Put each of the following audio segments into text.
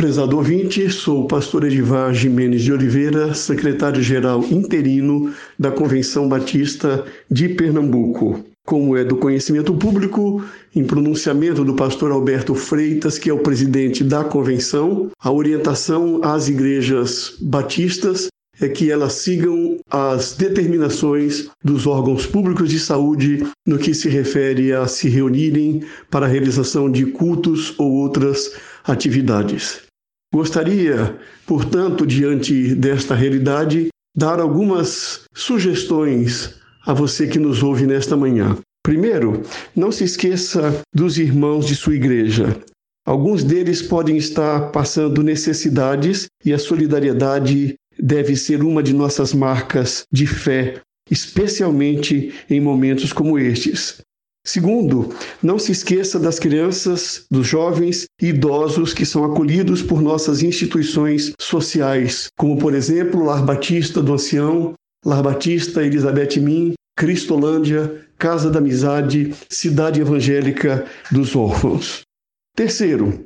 Prezado ouvinte, sou o pastor Edivar Jimenez de Oliveira, secretário-geral interino da Convenção Batista de Pernambuco. como é do conhecimento público, em pronunciamento do pastor Alberto Freitas, que é o presidente da convenção, a orientação às igrejas batistas é que elas sigam as determinações dos órgãos públicos de saúde no que se refere a se reunirem para a realização de cultos ou outras atividades. Gostaria, portanto, diante desta realidade, dar algumas sugestões a você que nos ouve nesta manhã. Primeiro, não se esqueça dos irmãos de sua igreja. Alguns deles podem estar passando necessidades e a solidariedade deve ser uma de nossas marcas de fé, especialmente em momentos como estes. Segundo, não se esqueça das crianças, dos jovens e idosos que são acolhidos por nossas instituições sociais, como por exemplo Lar Batista do Ancião, Lar Batista Elizabeth Min, Cristolândia, Casa da Amizade, Cidade Evangélica dos Órfãos. Terceiro,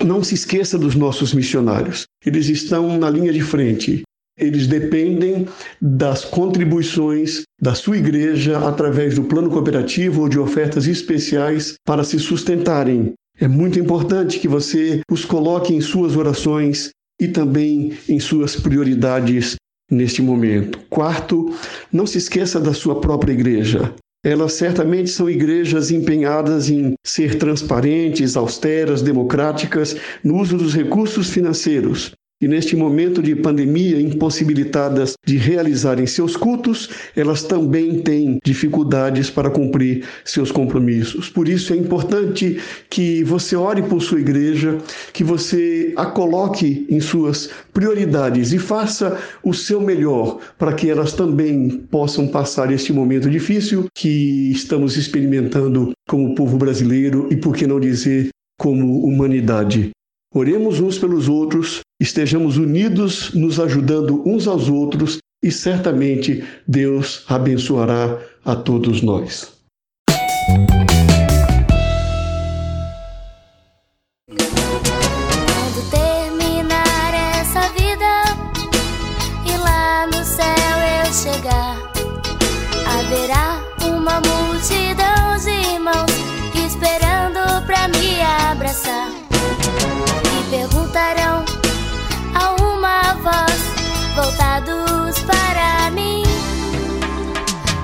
não se esqueça dos nossos missionários. Eles estão na linha de frente. Eles dependem das contribuições da sua igreja através do plano cooperativo ou de ofertas especiais para se sustentarem. É muito importante que você os coloque em suas orações e também em suas prioridades neste momento. Quarto, não se esqueça da sua própria igreja. Elas certamente são igrejas empenhadas em ser transparentes, austeras, democráticas no uso dos recursos financeiros. E neste momento de pandemia, impossibilitadas de realizarem seus cultos, elas também têm dificuldades para cumprir seus compromissos. Por isso é importante que você ore por sua igreja, que você a coloque em suas prioridades e faça o seu melhor para que elas também possam passar este momento difícil que estamos experimentando como povo brasileiro e, por que não dizer, como humanidade. Oremos uns pelos outros, estejamos unidos, nos ajudando uns aos outros e certamente Deus abençoará a todos nós.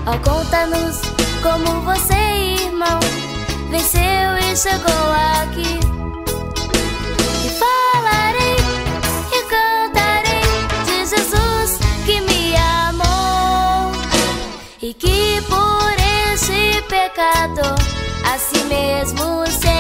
Oh, conta-nos como você, irmão, venceu e chegou aqui. E falarei e cantarei de Jesus que me amou e que por este pecador a si mesmo se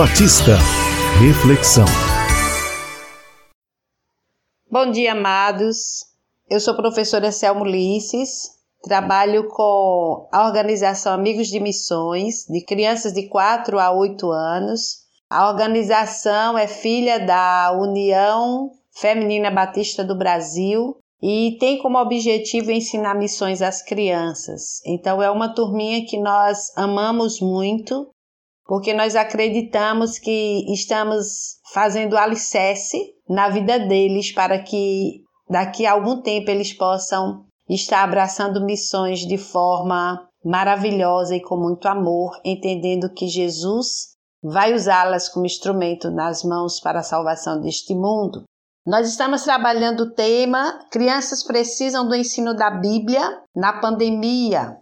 Batista. Reflexão. Bom dia, amados. Eu sou professora Selmo Ulisses, trabalho com a organização Amigos de Missões, de crianças de 4 a 8 anos. A organização é filha da União Feminina Batista do Brasil e tem como objetivo ensinar missões às crianças. Então, é uma turminha que nós amamos muito, porque nós acreditamos que estamos fazendo alicerce na vida deles para que daqui a algum tempo eles possam estar abraçando missões de forma maravilhosa e com muito amor, entendendo que Jesus vai usá-las como instrumento nas mãos para a salvação deste mundo. Nós estamos trabalhando o tema Crianças precisam do ensino da Bíblia na pandemia.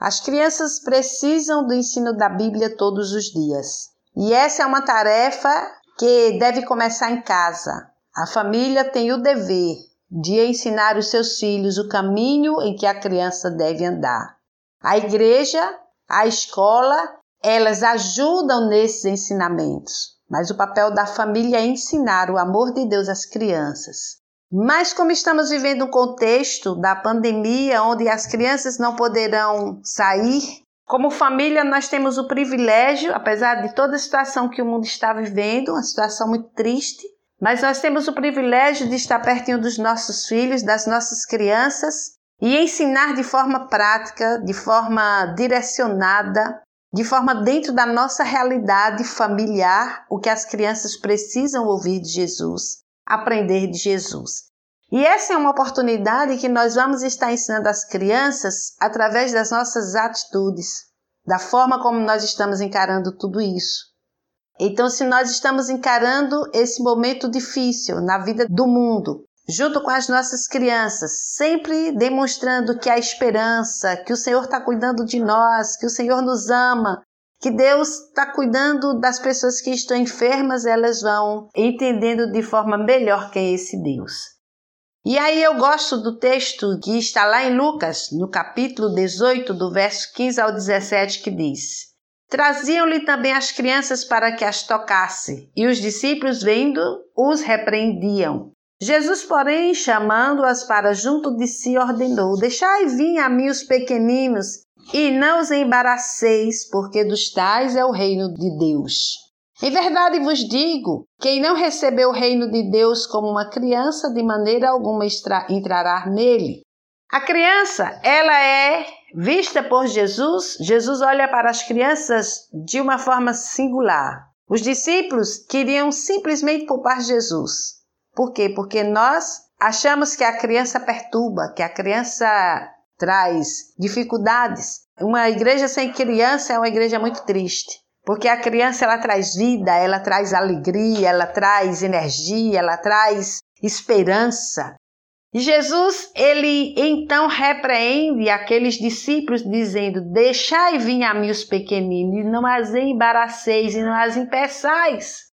As crianças precisam do ensino da Bíblia todos os dias. E essa é uma tarefa que deve começar em casa. A família tem o dever de ensinar os seus filhos o caminho em que a criança deve andar. A igreja, a escola, elas ajudam nesses ensinamentos. Mas o papel da família é ensinar o amor de Deus às crianças. Mas como estamos vivendo um contexto da pandemia onde as crianças não poderão sair, como família nós temos o privilégio, apesar de toda a situação que o mundo está vivendo, uma situação muito triste, mas nós temos o privilégio de estar pertinho dos nossos filhos, das nossas crianças e ensinar de forma prática, de forma direcionada, de forma dentro da nossa realidade familiar, o que as crianças precisam ouvir de Jesus, aprender de Jesus. E essa é uma oportunidade que nós vamos estar ensinando às crianças através das nossas atitudes, da forma como nós estamos encarando tudo isso. Então, se nós estamos encarando esse momento difícil na vida do mundo, junto com as nossas crianças, sempre demonstrando que há esperança, que o Senhor está cuidando de nós, que o Senhor nos ama, que Deus está cuidando das pessoas que estão enfermas, elas vão entendendo de forma melhor quem é esse Deus. E aí eu gosto do texto que está lá em Lucas, no capítulo 18, do verso 15 ao 17, que diz: Traziam-lhe também as crianças para que as tocasse, e os discípulos, vendo, os repreendiam. Jesus, porém, chamando-as para junto de si, ordenou: Deixai vir a mim os pequeninos, e não os embaraceis, porque dos tais é o reino de Deus. Em verdade vos digo: quem não recebeu o reino de Deus como uma criança, de maneira alguma entrará nele. A criança, ela é vista por Jesus. Jesus olha para as crianças de uma forma singular. Os discípulos queriam simplesmente poupar Jesus. Por quê? Porque nós achamos que a criança perturba, que a criança traz dificuldades. Uma igreja sem criança é uma igreja muito triste, porque a criança ela traz vida, ela traz alegria, ela traz energia, ela traz esperança. E Jesus, ele então repreende aqueles discípulos dizendo: Deixai vir a mim os pequeninos, e não as embaraceis e não as impeçais.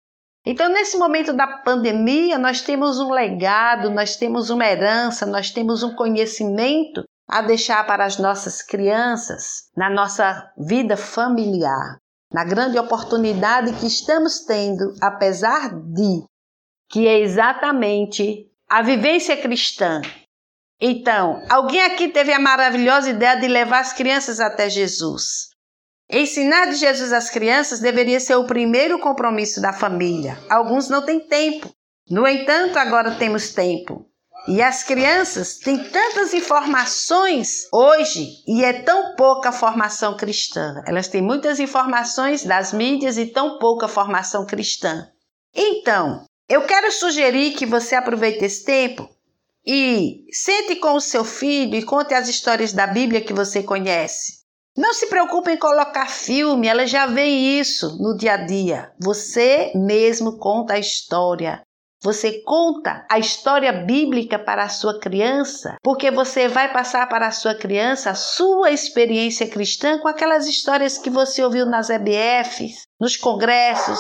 Então, nesse momento da pandemia, nós temos um legado, nós temos uma herança, nós temos um conhecimento a deixar para as nossas crianças na nossa vida familiar, na grande oportunidade que estamos tendo, apesar de que é exatamente a vivência cristã. Então, alguém aqui teve a maravilhosa ideia de levar as crianças até Jesus. Ensinar de Jesus às crianças deveria ser o primeiro compromisso da família. Alguns não têm tempo. No entanto, agora temos tempo. E as crianças têm tantas informações hoje e é tão pouca formação cristã. Elas têm muitas informações das mídias e tão pouca formação cristã. Então, eu quero sugerir que você aproveite esse tempo e sente com o seu filho e conte as histórias da Bíblia que você conhece. Não se preocupe em colocar filme, ela já vê isso no dia a dia. Você mesmo conta a história. Você conta a história bíblica para a sua criança, porque você vai passar para a sua criança a sua experiência cristã com aquelas histórias que você ouviu nas EBFs, nos congressos,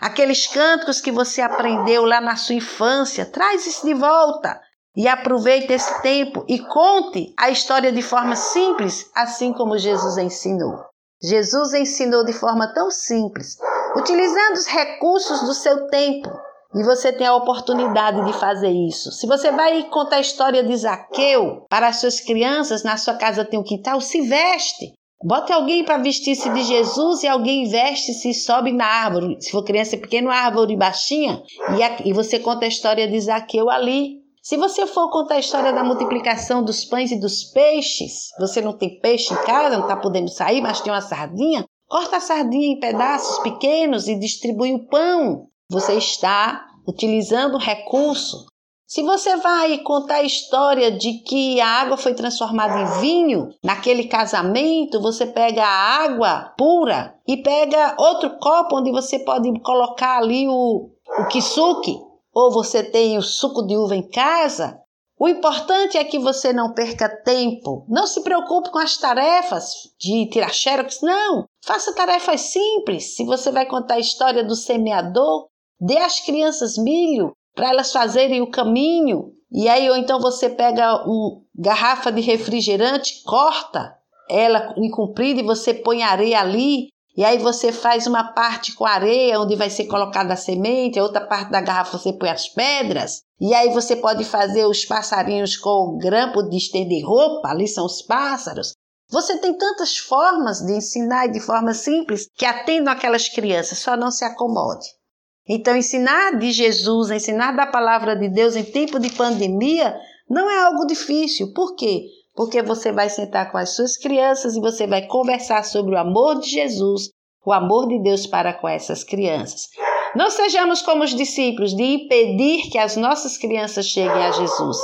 aqueles cânticos que você aprendeu lá na sua infância. Traz isso de volta. E aproveite esse tempo e conte a história de forma simples, assim como Jesus ensinou. Jesus ensinou de forma tão simples, utilizando os recursos do seu tempo. E você tem a oportunidade de fazer isso. Se você vai contar a história de Zaqueu para as suas crianças, na sua casa tem um quintal, se veste. Bote alguém para vestir-se de Jesus e alguém veste-se e sobe na árvore. Se for criança pequena, árvore baixinha, e, a, e você conta a história de Zaqueu ali. Se você for contar a história da multiplicação dos pães e dos peixes, você não tem peixe em casa, não está podendo sair, mas tem uma sardinha, corta a sardinha em pedaços pequenos e distribui o pão. Você está utilizando recurso. Se você vai contar a história de que a água foi transformada em vinho naquele casamento, você pega a água pura e pega outro copo onde você pode colocar ali o, o kisuke, ou você tem o suco de uva em casa. O importante é que você não perca tempo. Não se preocupe com as tarefas de tirar xerox, não. Faça tarefas simples. Se você vai contar a história do semeador, dê às crianças milho para elas fazerem o caminho. E aí, ou então você pega uma garrafa de refrigerante, corta ela em comprido e você põe areia ali. E aí você faz uma parte com areia, onde vai ser colocada a semente, a outra parte da garrafa você põe as pedras. E aí você pode fazer os passarinhos com grampo de estender roupa, ali são os pássaros. Você tem tantas formas de ensinar de forma simples que atendam aquelas crianças, só não se acomode. Então, ensinar de Jesus, ensinar da palavra de Deus em tempo de pandemia não é algo difícil. Por quê? Porque você vai sentar com as suas crianças e você vai conversar sobre o amor de Jesus, o amor de Deus para com essas crianças. Não sejamos como os discípulos de impedir que as nossas crianças cheguem a Jesus.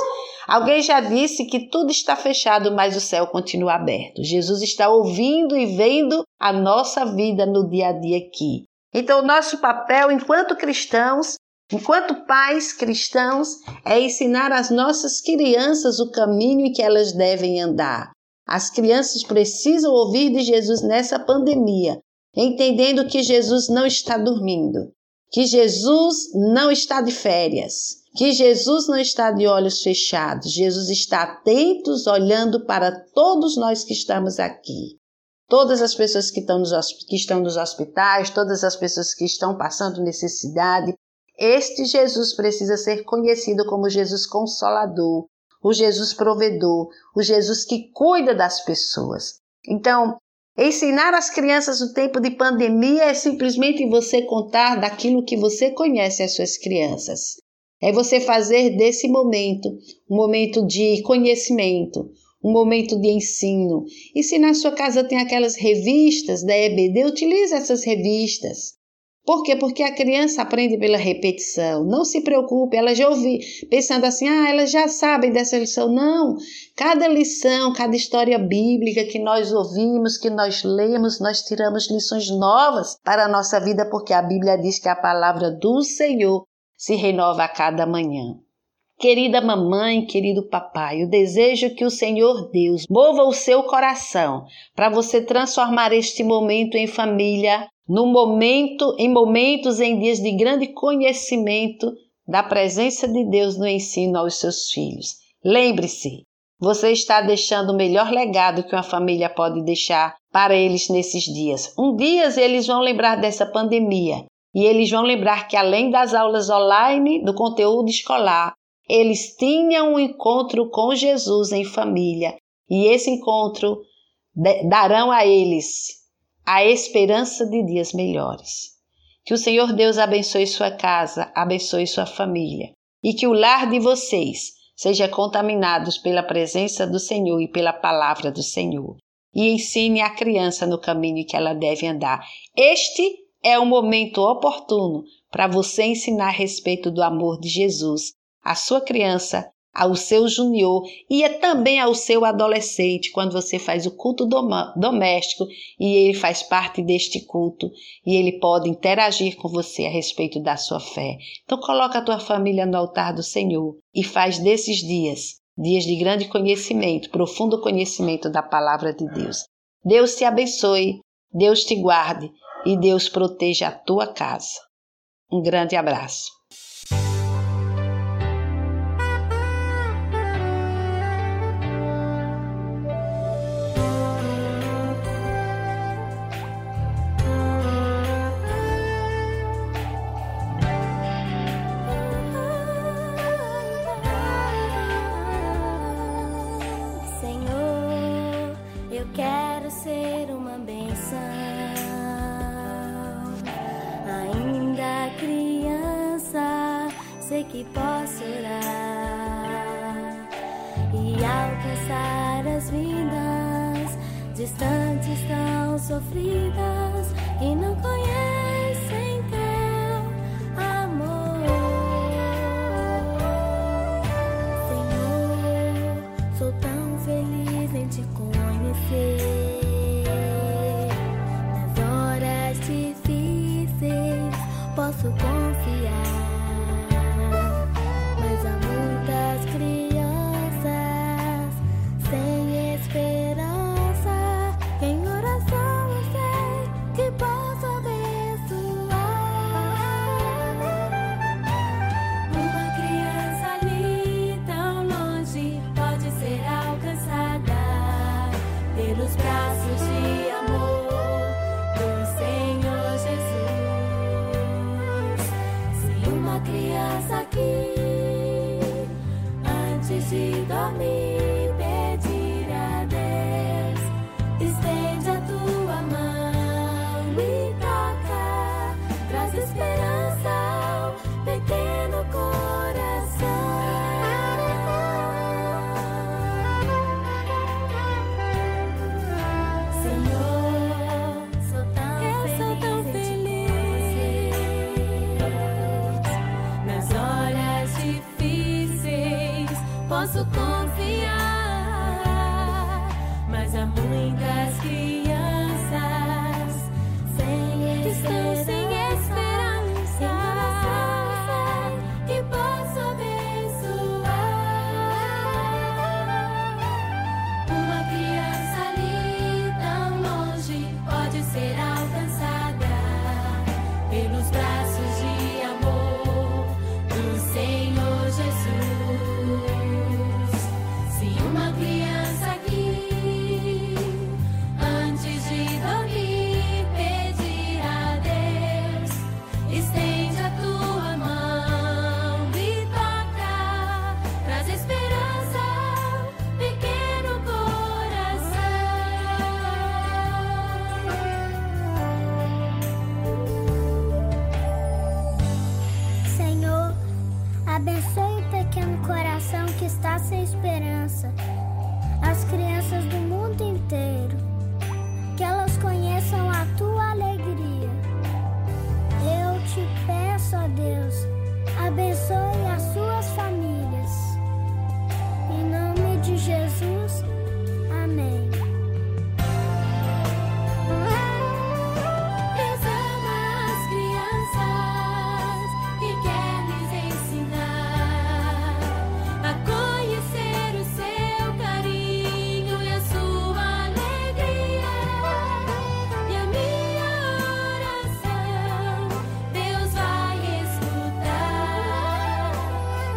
Alguém já disse que tudo está fechado, mas o céu continua aberto. Jesus está ouvindo e vendo a nossa vida no dia a dia aqui. Então, nosso papel enquanto cristãos, enquanto pais cristãos, é ensinar às nossas crianças o caminho em que elas devem andar. As crianças precisam ouvir de Jesus nessa pandemia, entendendo que Jesus não está dormindo, que Jesus não está de férias, que Jesus não está de olhos fechados, Jesus está atento, olhando para todos nós que estamos aqui todas as pessoas que estão, nos, que estão nos hospitais, todas as pessoas que estão passando necessidade. Este Jesus precisa ser conhecido como Jesus Consolador, o Jesus Provedor, o Jesus que cuida das pessoas. Então, ensinar as crianças no tempo de pandemia é simplesmente você contar daquilo que você conhece as suas crianças. É você fazer desse momento um momento de conhecimento, um momento de ensino. E se na sua casa tem aquelas revistas da EBD, utilize essas revistas. Por quê? Porque a criança aprende pela repetição. Não se preocupe, ela já ouviu, pensando assim, ah, elas já sabem dessa lição. Não, cada lição, cada história bíblica que nós ouvimos, que nós lemos, nós tiramos lições novas para a nossa vida, porque a Bíblia diz que a palavra do Senhor se renova a cada manhã. Querida mamãe, querido papai, eu desejo que o Senhor Deus mova o seu coração para você transformar este momento em família, no momento, em momentos em dias de grande conhecimento da presença de Deus no ensino aos seus filhos. Lembre-se, você está deixando o melhor legado que uma família pode deixar para eles nesses dias. Um dia eles vão lembrar dessa pandemia e eles vão lembrar que além das aulas online, do conteúdo escolar, eles tinham um encontro com Jesus em família e esse encontro darão a eles a esperança de dias melhores. Que o Senhor Deus abençoe sua casa, abençoe sua família e que o lar de vocês seja contaminado pela presença do Senhor e pela palavra do Senhor. E ensine a criança no caminho que ela deve andar. Este é o momento oportuno para você ensinar a respeito do amor de Jesus à sua criança, ao seu junior e é também ao seu adolescente, quando você faz o culto doméstico e ele faz parte deste culto e ele pode interagir com você a respeito da sua fé. Então coloca a tua família no altar do Senhor e faz desses dias dias de grande conhecimento, profundo conhecimento da palavra de Deus. Deus te abençoe, Deus te guarde e Deus proteja a tua casa. Um grande abraço. sei que posso orar e alcançar as vidas distantes tão sofridas que não conhecem.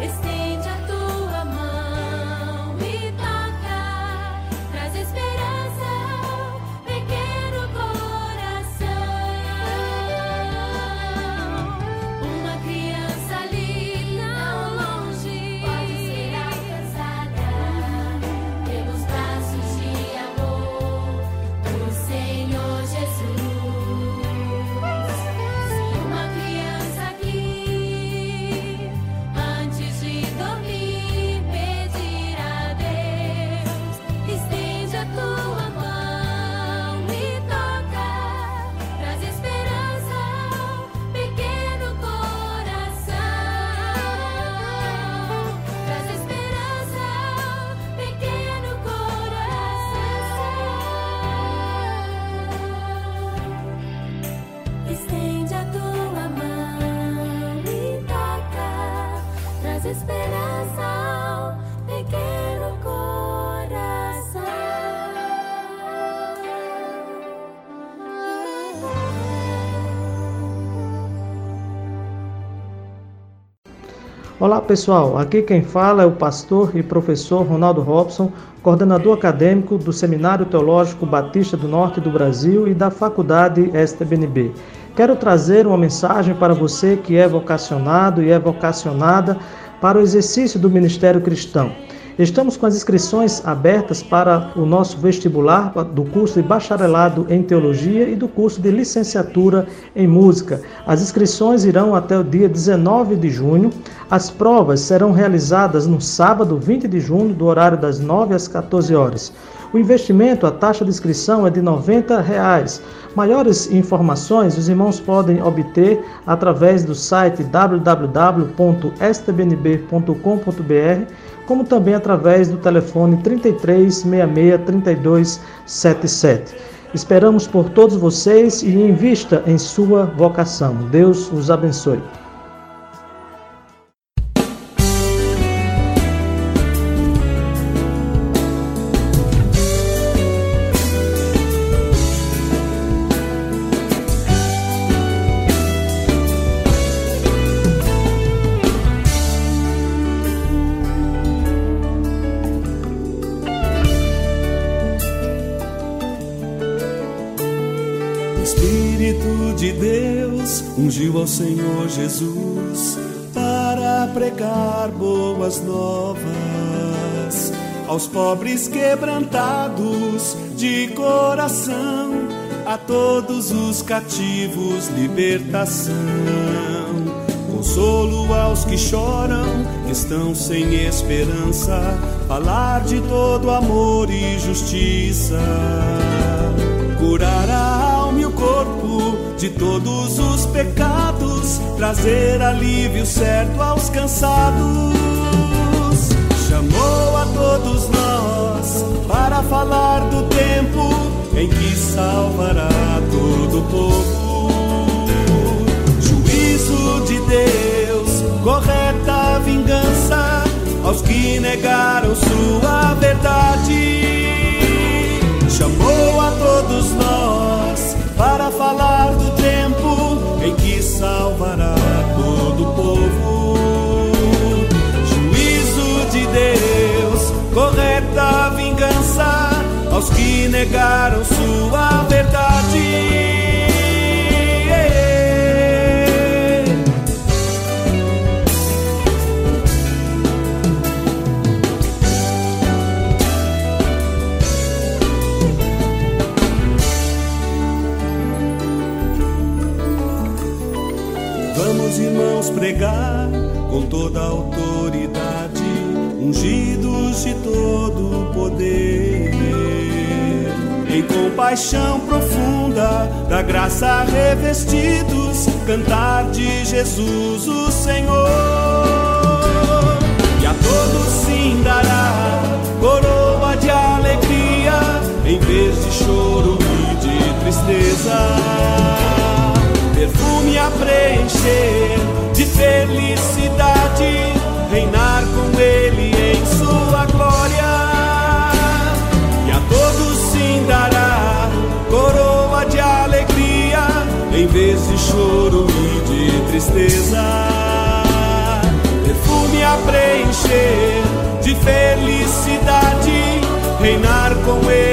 It's esperança ao pequeno coração. Olá pessoal, aqui quem fala é o pastor e professor Ronaldo Robson, coordenador acadêmico do Seminário Teológico Batista do Norte do Brasil e da Faculdade STBNB. Quero trazer uma mensagem para você que é vocacionado e é vocacionada para o exercício do ministério cristão. Estamos com as inscrições abertas para o nosso vestibular do curso de bacharelado em teologia e do curso de licenciatura em música. As inscrições irão até o dia 19 de junho. As provas serão realizadas no sábado 20 de junho, do horário das 9 às 14 horas. O investimento, a taxa de inscrição é de 90 reais. Maiores informações os irmãos podem obter através do site www.stbnb.com.br, como também através do telefone 33 66 32 77. Esperamos por todos vocês e invista em sua vocação. Deus os abençoe. Pobres quebrantados de coração, a todos os cativos libertação, consolo aos que choram, que estão sem esperança, falar de todo amor e justiça, curar a alma e o corpo de todos os pecados, trazer alívio certo aos cansados. Chamou a todos nós para falar do tempo em que salvará todo o povo. Juízo de Deus, correta vingança aos que negaram sua verdade. Chamou a todos nós para falar do tempo em que salvará negaram sua verdade. Vamos, irmãos, pregar compaixão profunda, da graça revestidos, cantar de Jesus o Senhor. E a todos sim dará coroa de alegria, em vez de choro e de tristeza perfume a preencher preencher de felicidade, reinar com Ele